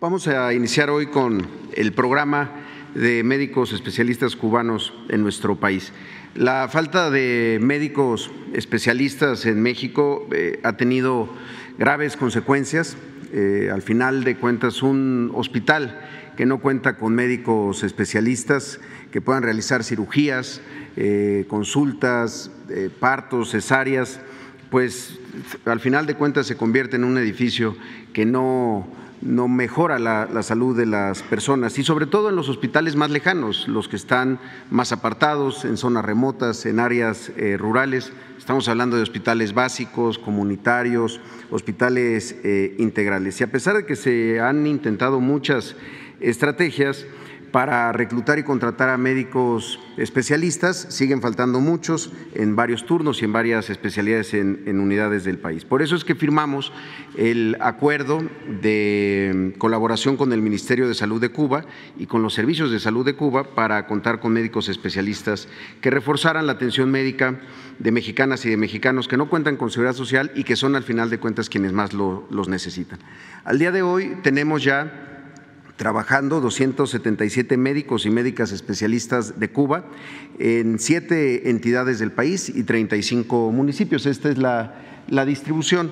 Vamos a iniciar hoy con el programa de médicos especialistas cubanos en nuestro país. La falta de médicos especialistas en México eh, ha tenido graves consecuencias. Eh, al final de cuentas, un hospital que no cuenta con médicos especialistas que puedan realizar cirugías, eh, consultas, partos, cesáreas, pues al final de cuentas se convierte en un edificio que no no mejora la, salud de las personas y sobre todo en los hospitales más lejanos, los que están más apartados, en zonas remotas, en áreas eh, rurales. Estamos hablando de hospitales básicos, comunitarios, hospitales eh, integrales. Y a pesar de que se han intentado muchas estrategias, para reclutar y contratar a médicos especialistas. Siguen faltando muchos en varios turnos y en varias especialidades en, unidades del país. Por eso es que firmamos el acuerdo de colaboración con el Ministerio de Salud de Cuba y con los servicios de salud de Cuba para contar con médicos especialistas que reforzaran la atención médica de mexicanas y de mexicanos que no cuentan con seguridad social y que son al final de cuentas quienes más los necesitan. Al día de hoy tenemos ya trabajando 277 médicos y médicas especialistas de Cuba en siete entidades del país y 35 municipios. Esta es la, distribución.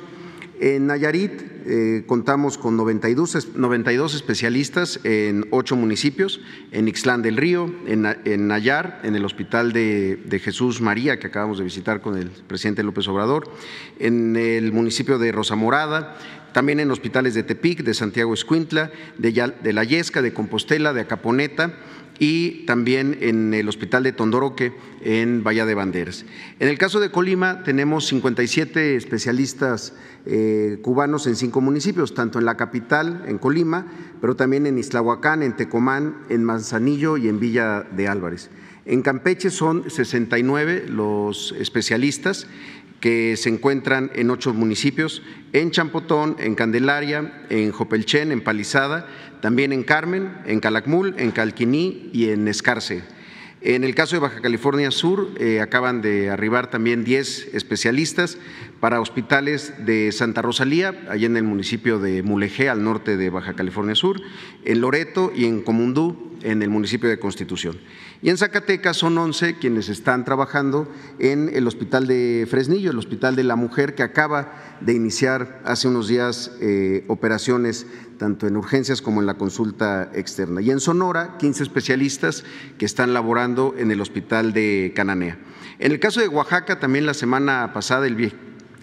En Nayarit eh, contamos con 92, 92, especialistas en ocho municipios, en Ixlán del Río, en, Nayar, en el Hospital de, Jesús María, que acabamos de visitar con el presidente López Obrador, en el municipio de Rosa Morada, también en hospitales de Tepic, de Santiago Escuintla, de, La Yesca, de Compostela, de Acaponeta y también en el Hospital de Tondoroque en Bahía de Banderas. En el caso de Colima tenemos 57 especialistas eh, cubanos en cinco municipios, tanto en la capital, en Colima, pero también en Islahuacán, en Tecomán, en Manzanillo y en Villa de Álvarez. En Campeche son 69 los especialistas que se encuentran en ocho municipios, en Champotón, en Candelaria, en Jopelchen, en Palizada, también en Carmen, en Calakmul, en Calquiní y en Escarce. En el caso de Baja California Sur, eh, acaban de arribar también 10 especialistas para hospitales de Santa Rosalía, allá en el municipio de Mulegé, al norte de Baja California Sur, en Loreto y en Comundú, en el municipio de Constitución. Y en Zacatecas son 11 quienes están trabajando en el Hospital de Fresnillo, el Hospital de la Mujer, que acaba de iniciar hace unos días eh, operaciones tanto en urgencias como en la consulta externa. Y en Sonora, 15 especialistas que están laborando en el Hospital de Cananea. En el caso de Oaxaca, también la semana pasada, el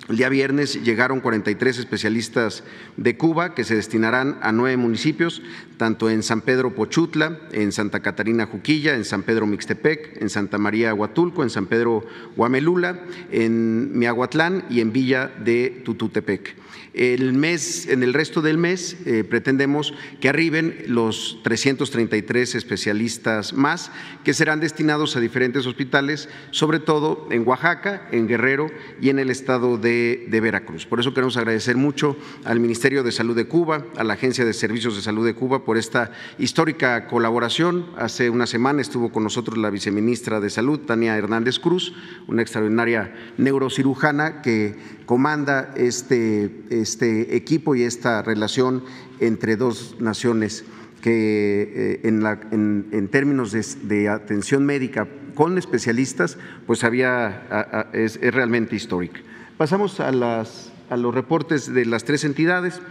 el día viernes llegaron 43 especialistas de Cuba que se destinarán a nueve municipios, tanto en San Pedro Pochutla, en Santa Catarina Juquilla, en San Pedro Mixtepec, en Santa María Huatulco, en San Pedro Huamelula, en Miahuatlán y en Villa de Tututepec. El mes, en el resto del mes eh, pretendemos que arriben los 333 especialistas más que serán destinados a diferentes hospitales, sobre todo en Oaxaca, en Guerrero y en el estado de, de Veracruz. Por eso queremos agradecer mucho al Ministerio de Salud de Cuba, a la Agencia de Servicios de Salud de Cuba por esta histórica colaboración. Hace una semana estuvo con nosotros la viceministra de Salud, Tania Hernández Cruz, una extraordinaria neurocirujana que comanda este, este equipo y esta relación entre dos naciones que eh, en, términos de, atención médica con especialistas, pues había, es, realmente histórica. Pasamos a, las, a los reportes de las tres entidades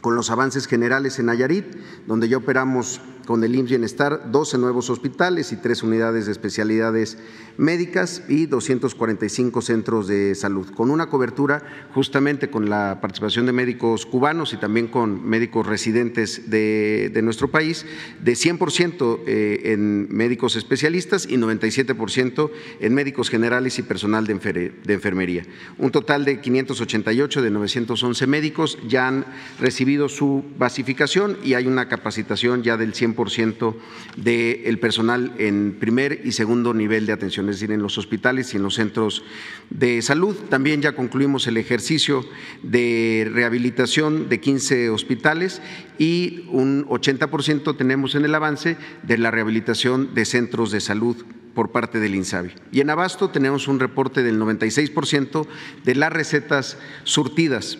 con los avances generales en Nayarit, donde ya operamos con el IMSS Bienestar 12 nuevos hospitales y tres unidades de especialidades médicas y 245 centros de salud, con una cobertura justamente con la participación de médicos cubanos y también con médicos residentes de, nuestro país, de 100% eh, en médicos especialistas y 97% en médicos generales y personal de, de enfermería. Un total de 588 de 911 médicos ya han recibido su basificación y hay una capacitación ya del 100% del personal en primer y segundo nivel de atención es decir, en los hospitales y en los centros de salud. También ya concluimos el ejercicio de rehabilitación de 15 hospitales y un 80% tenemos en el avance de la rehabilitación de centros de salud por parte del INSABI. Y en Abasto tenemos un reporte del 96% de las recetas surtidas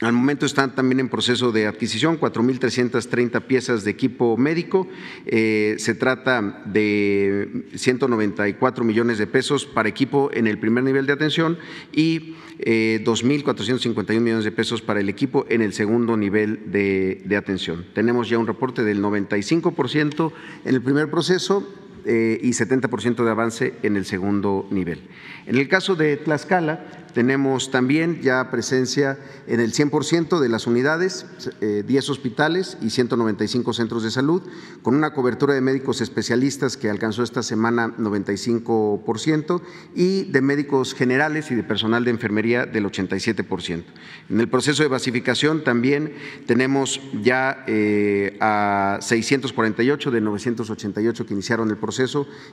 Al momento están también en proceso de adquisición 4.330 piezas de equipo médico. Eh, se trata de 194 millones de pesos para equipo en el primer nivel de atención y eh, 2.451 millones de pesos para el equipo en el segundo nivel de, atención. Tenemos ya un reporte del 95% en el primer proceso y 70% de avance en el segundo nivel. En el caso de Tlaxcala, tenemos también ya presencia en el 100% de las unidades, 10 eh, hospitales y 195 centros de salud, con una cobertura de médicos especialistas que alcanzó esta semana 95% y de médicos generales y de personal de enfermería del 87%. En el proceso de basificación también tenemos ya eh, a 648 de 988 que iniciaron el proceso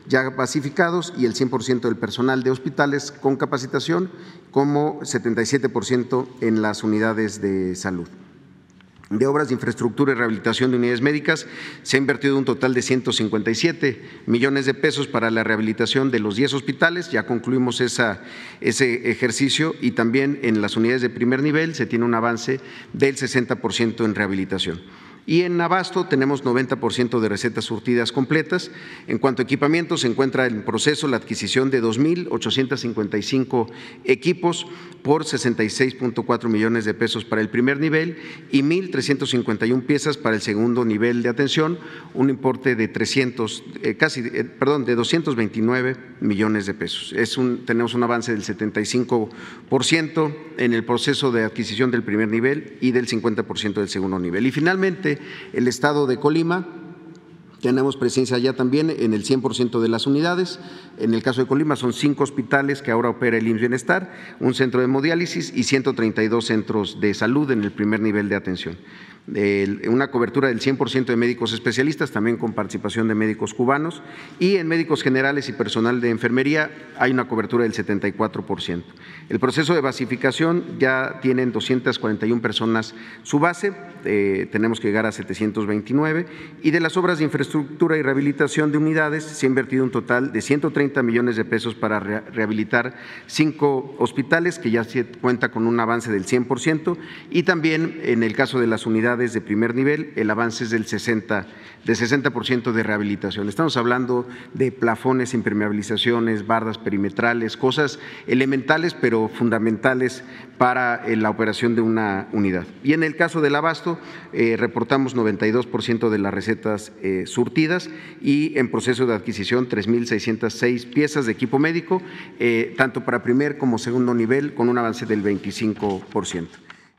ya basificados y el 100% del personal de hospitales con capacitación como 77% en las unidades de salud. De obras de infraestructura y rehabilitación de unidades médicas se ha invertido un total de 157 millones de pesos para la rehabilitación de los 10 hospitales, ya concluimos ese ejercicio y también en las unidades de primer nivel se tiene un avance del 60% en rehabilitación. Y en Abasto tenemos 90% de recetas surtidas completas. En cuanto a equipamiento, se encuentra en proceso la adquisición de 2.855 equipos por 66.4 millones de pesos para el primer nivel y 1.351 piezas para el segundo nivel de atención, un importe de 300, eh, casi, eh, perdón, de 229 millones de pesos. Es un, tenemos un avance del 75% en el proceso de adquisición del primer nivel y del 50% del segundo nivel. Y finalmente, el Estado de Colima. Tenemos presencia ya también en el 100% de las unidades. En el caso de Colima son cinco hospitales que ahora opera el IMSS Bienestar, un centro de hemodiálisis y 132 centros de salud en el primer nivel de atención una cobertura del 100% de médicos especialistas, también con participación de médicos cubanos, y en médicos generales y personal de enfermería hay una cobertura del 74%. El proceso de basificación ya tienen 241 personas su base, eh, tenemos que llegar a 729, y de las obras de infraestructura y rehabilitación de unidades se ha invertido un total de 130 millones de pesos para rehabilitar cinco hospitales, que ya cuenta con un avance del 100%, y también en el caso de las unidades de primer nivel, el avance es del 60, de 60% de rehabilitación. Estamos hablando de plafones, impermeabilizaciones, bardas perimetrales, cosas elementales pero fundamentales para eh, la operación de una unidad. Y en el caso del abasto, eh, reportamos 92% de las recetas eh, surtidas y en proceso de adquisición 3.606 piezas de equipo médico, tanto para primer como segundo nivel, con un avance del 25%.